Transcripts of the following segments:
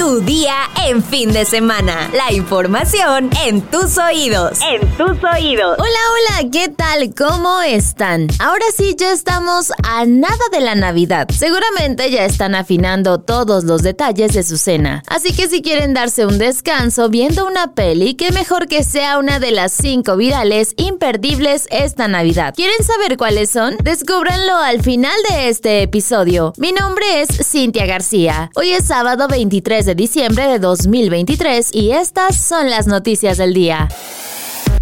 Tu día en fin de semana. La información en tus oídos. En tus oídos. Hola, hola, ¿qué tal? ¿Cómo están? Ahora sí, ya estamos a nada de la Navidad. Seguramente ya están afinando todos los detalles de su cena. Así que si quieren darse un descanso viendo una peli, qué mejor que sea una de las cinco virales imperdibles esta Navidad. ¿Quieren saber cuáles son? Descúbranlo al final de este episodio. Mi nombre es Cintia García. Hoy es sábado 23 de diciembre de 2023 y estas son las noticias del día.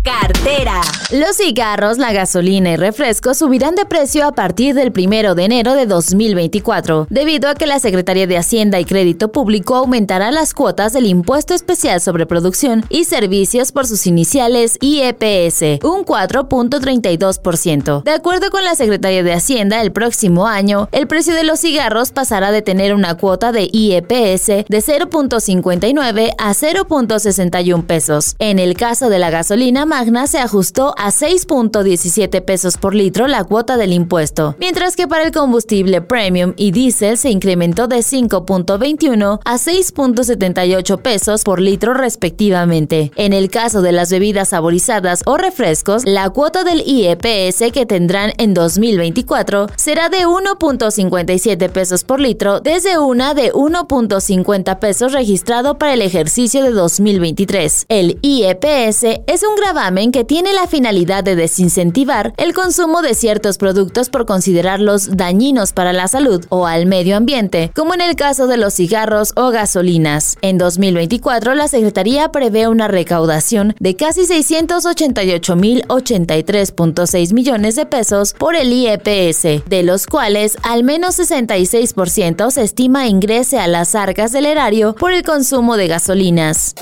Cartera. Los cigarros, la gasolina y refrescos subirán de precio a partir del 1 de enero de 2024, debido a que la Secretaría de Hacienda y Crédito Público aumentará las cuotas del Impuesto Especial sobre Producción y Servicios por sus iniciales IEPS, un 4.32%. De acuerdo con la Secretaría de Hacienda, el próximo año, el precio de los cigarros pasará de tener una cuota de IEPS de 0.59 a 0.61 pesos. En el caso de la gasolina, Se ajustó a 6.17 pesos por litro la cuota del impuesto, mientras que para el combustible premium y diésel se incrementó de 5.21 a 6.78 pesos por litro respectivamente. En el caso de las bebidas saborizadas o refrescos, la cuota del IEPS que tendrán en 2024 será de 1.57 pesos por litro desde una de 1.50 pesos registrado para el ejercicio de 2023. El IEPS es un gravamen que tiene la finalidad de desincentivar el consumo de ciertos productos por considerarlos dañinos para la salud o al medio ambiente, como en el caso de los cigarros o gasolinas. En 2024, la Secretaría prevé una recaudación de casi 688.083.6 millones de pesos por el IEPS, de los cuales al menos 66% se estima ingrese a las arcas del erario por el consumo de gasolinas.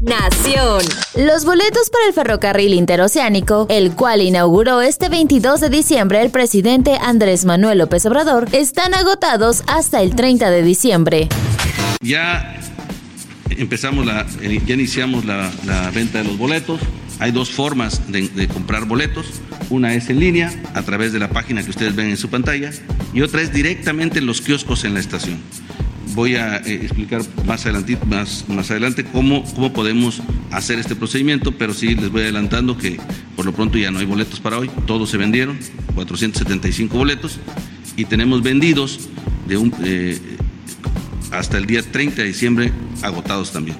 Nación. Los boletos para el ferrocarril interoceánico, el cual inauguró este 22 de diciembre el presidente Andrés Manuel López Obrador, están agotados hasta el 30 de diciembre. Ya empezamos la, ya iniciamos la, venta de los boletos. Hay dos formas de, de, comprar boletos. Una es en línea, a través de la página que ustedes ven en su pantalla, y otra es directamente en los kioscos en la estación voy a eh, explicar más adelante, más, más adelante cómo, cómo podemos hacer este procedimiento, pero sí les voy adelantando que por lo pronto ya no hay boletos para hoy, todos se vendieron, 475 boletos, y tenemos vendidos de un, eh, hasta el día 30 de diciembre agotados también.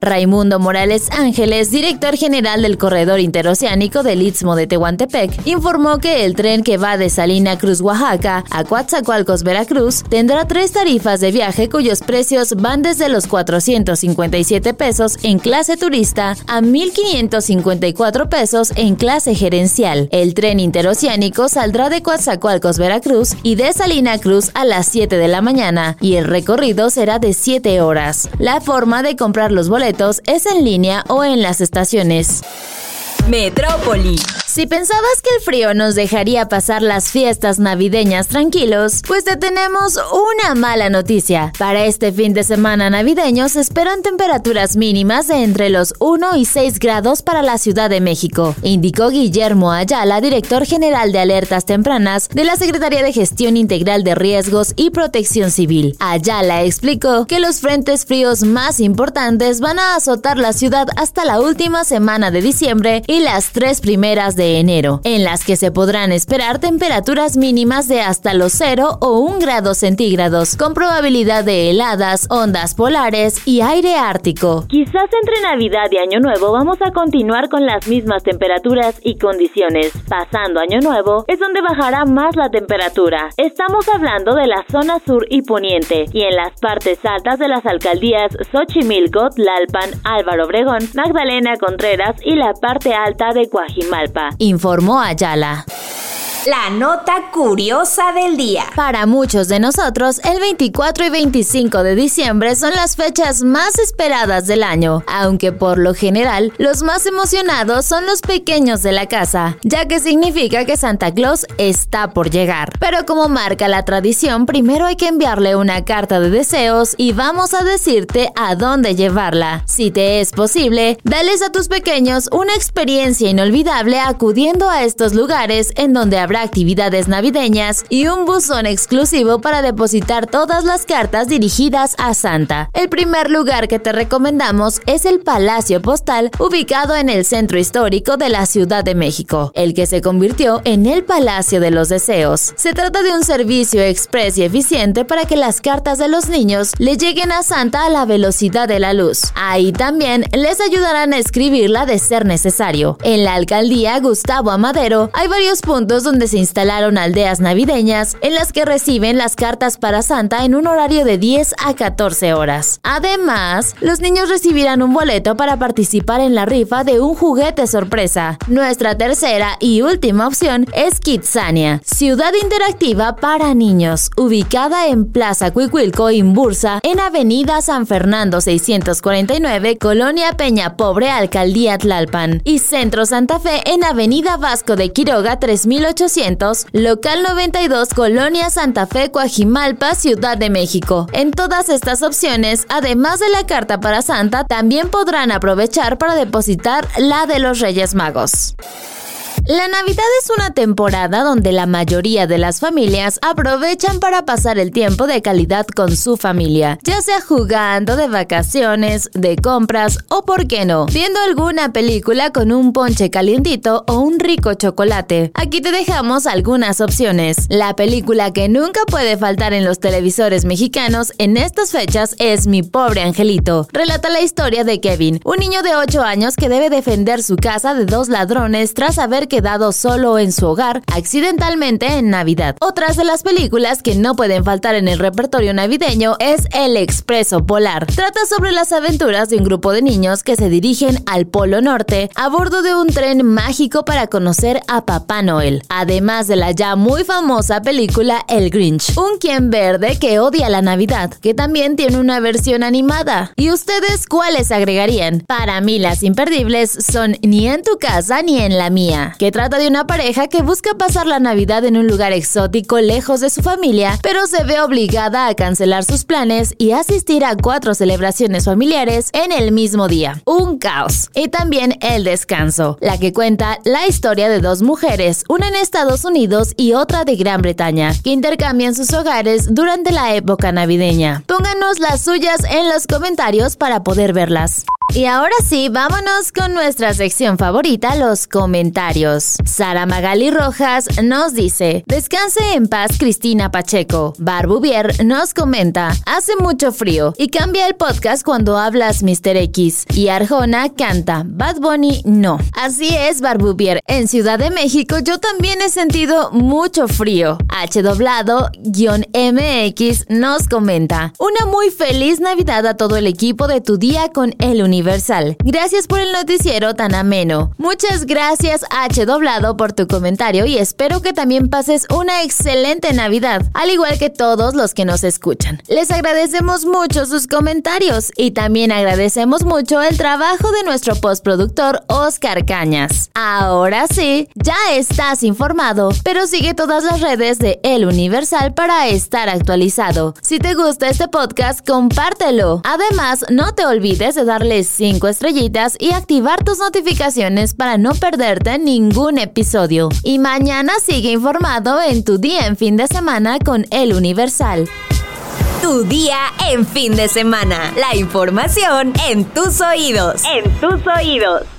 Raimundo Morales Ángeles, director general del Corredor Interoceánico del Istmo de Tehuantepec, informó que el tren que va de Salina Cruz, Oaxaca, a Coatzacoalcos, Veracruz, tendrá tres tarifas de viaje cuyos precios van desde los 457 pesos en clase turista a 1.554 pesos en clase gerencial. El tren interoceánico saldrá de Coatzacoalcos, Veracruz y de Salina Cruz a las 7 de la mañana y el recorrido será de 7 horas. La forma de comprar los boletos es en línea o en las estaciones. Metrópoli. Si pensabas que el frío nos dejaría pasar las fiestas navideñas tranquilos, pues te tenemos una mala noticia. Para este fin de semana navideño se esperan temperaturas mínimas de entre los 1 y 6 grados para la Ciudad de México, indicó Guillermo Ayala, director general de alertas tempranas de la Secretaría de Gestión Integral de Riesgos y Protección Civil. Ayala explicó que los frentes fríos más importantes van a azotar la ciudad hasta la última semana de diciembre y las tres primeras de enero, en las que se podrán esperar temperaturas mínimas de hasta los 0 o 1 grado centígrados, con probabilidad de heladas, ondas polares y aire ártico. Quizás entre Navidad y Año Nuevo vamos a continuar con las mismas temperaturas y condiciones. Pasando Año Nuevo es donde bajará más la temperatura. Estamos hablando de la zona sur y poniente y en las partes altas de las alcaldías Xochimilco, Tlalpan, Álvaro Obregón, Magdalena Contreras y la parte alta de Coajimalpa informó Ayala. La nota curiosa del día. Para muchos de nosotros, el 24 y 25 de diciembre son las fechas más esperadas del año, aunque por lo general los más emocionados son los pequeños de la casa, ya que significa que Santa Claus está por llegar. Pero como marca la tradición, primero hay que enviarle una carta de deseos y vamos a decirte a dónde llevarla. Si te es posible, dales a tus pequeños una experiencia inolvidable acudiendo a estos lugares en donde habrá actividades navideñas y un buzón exclusivo para depositar todas las cartas dirigidas a Santa. El primer lugar que te recomendamos es el Palacio Postal, ubicado en el centro histórico de la Ciudad de México, el que se convirtió en el Palacio de los Deseos. Se trata de un servicio express y eficiente para que las cartas de los niños le lleguen a Santa a la velocidad de la luz. Ahí también les ayudarán a escribirla de ser necesario. En la alcaldía Gustavo Amadero hay varios puntos donde se instalaron aldeas navideñas en las que reciben las cartas para Santa en un horario de 10 a 14 horas. Además, los niños recibirán un boleto para participar en la rifa de un juguete sorpresa. Nuestra tercera y última opción es Kidsania, ciudad interactiva para niños, ubicada en Plaza Cuicuilco, Imbursa, en Avenida San Fernando 649, Colonia Peña Pobre, Alcaldía Tlalpan, y Centro Santa Fe en Avenida Vasco de Quiroga 3800, Local 92, Colonia Santa Fe, Coajimalpa, Ciudad de México. En todas estas opciones, además de la carta para Santa, también podrán aprovechar para depositar la de los Reyes Magos. La Navidad es una temporada donde la mayoría de las familias aprovechan para pasar el tiempo de calidad con su familia, ya sea jugando de vacaciones, de compras o, por qué no, viendo alguna película con un ponche calientito o un rico chocolate. Aquí te dejamos algunas opciones. La película que nunca puede faltar en los televisores mexicanos en estas fechas es Mi pobre angelito. Relata la historia de Kevin, un niño de 8 años que debe defender su casa de dos ladrones tras haber que quedado solo en su hogar accidentalmente en Navidad. Otras de las películas que no pueden faltar en el repertorio navideño es El Expreso Polar. Trata sobre las aventuras de un grupo de niños que se dirigen al Polo Norte a bordo de un tren mágico para conocer a Papá Noel. Además de la ya muy famosa película El Grinch, un quien verde que odia la Navidad, que también tiene una versión animada. ¿Y ustedes cuáles agregarían? Para mí las imperdibles son Ni en tu casa ni en la mía, trata de una pareja que busca pasar la Navidad en un lugar exótico lejos de su familia, pero se ve obligada a cancelar sus planes y asistir a cuatro celebraciones familiares en el mismo día. Un caos. Y también El Descanso, la que cuenta la historia de dos mujeres, una en Estados Unidos y otra de Gran Bretaña, que intercambian sus hogares durante la época navideña. Pónganos las suyas en los comentarios para poder verlas. Y ahora sí, vámonos con nuestra sección favorita, los comentarios. Sara Magali Rojas nos dice, descanse en paz Cristina Pacheco. Barbubier nos comenta, hace mucho frío y cambia el podcast cuando hablas Mr. X. Y Arjona canta, Bad Bunny no. Así es, Barbubier, en Ciudad de México yo también he sentido mucho frío. H doblado, MX nos comenta, una muy feliz Navidad a todo el equipo de tu día con el universo Universal. Gracias por el noticiero tan ameno. Muchas gracias H Doblado por tu comentario y espero que también pases una excelente Navidad, al igual que todos los que nos escuchan. Les agradecemos mucho sus comentarios y también agradecemos mucho el trabajo de nuestro postproductor Oscar Cañas. Ahora sí, ya estás informado, pero sigue todas las redes de El Universal para estar actualizado. Si te gusta este podcast, compártelo. Además, no te olvides de darle 5 estrellitas y activar tus notificaciones para no perderte ningún episodio. Y mañana sigue informado en tu día en fin de semana con El Universal. Tu día en fin de semana. La información en tus oídos. En tus oídos.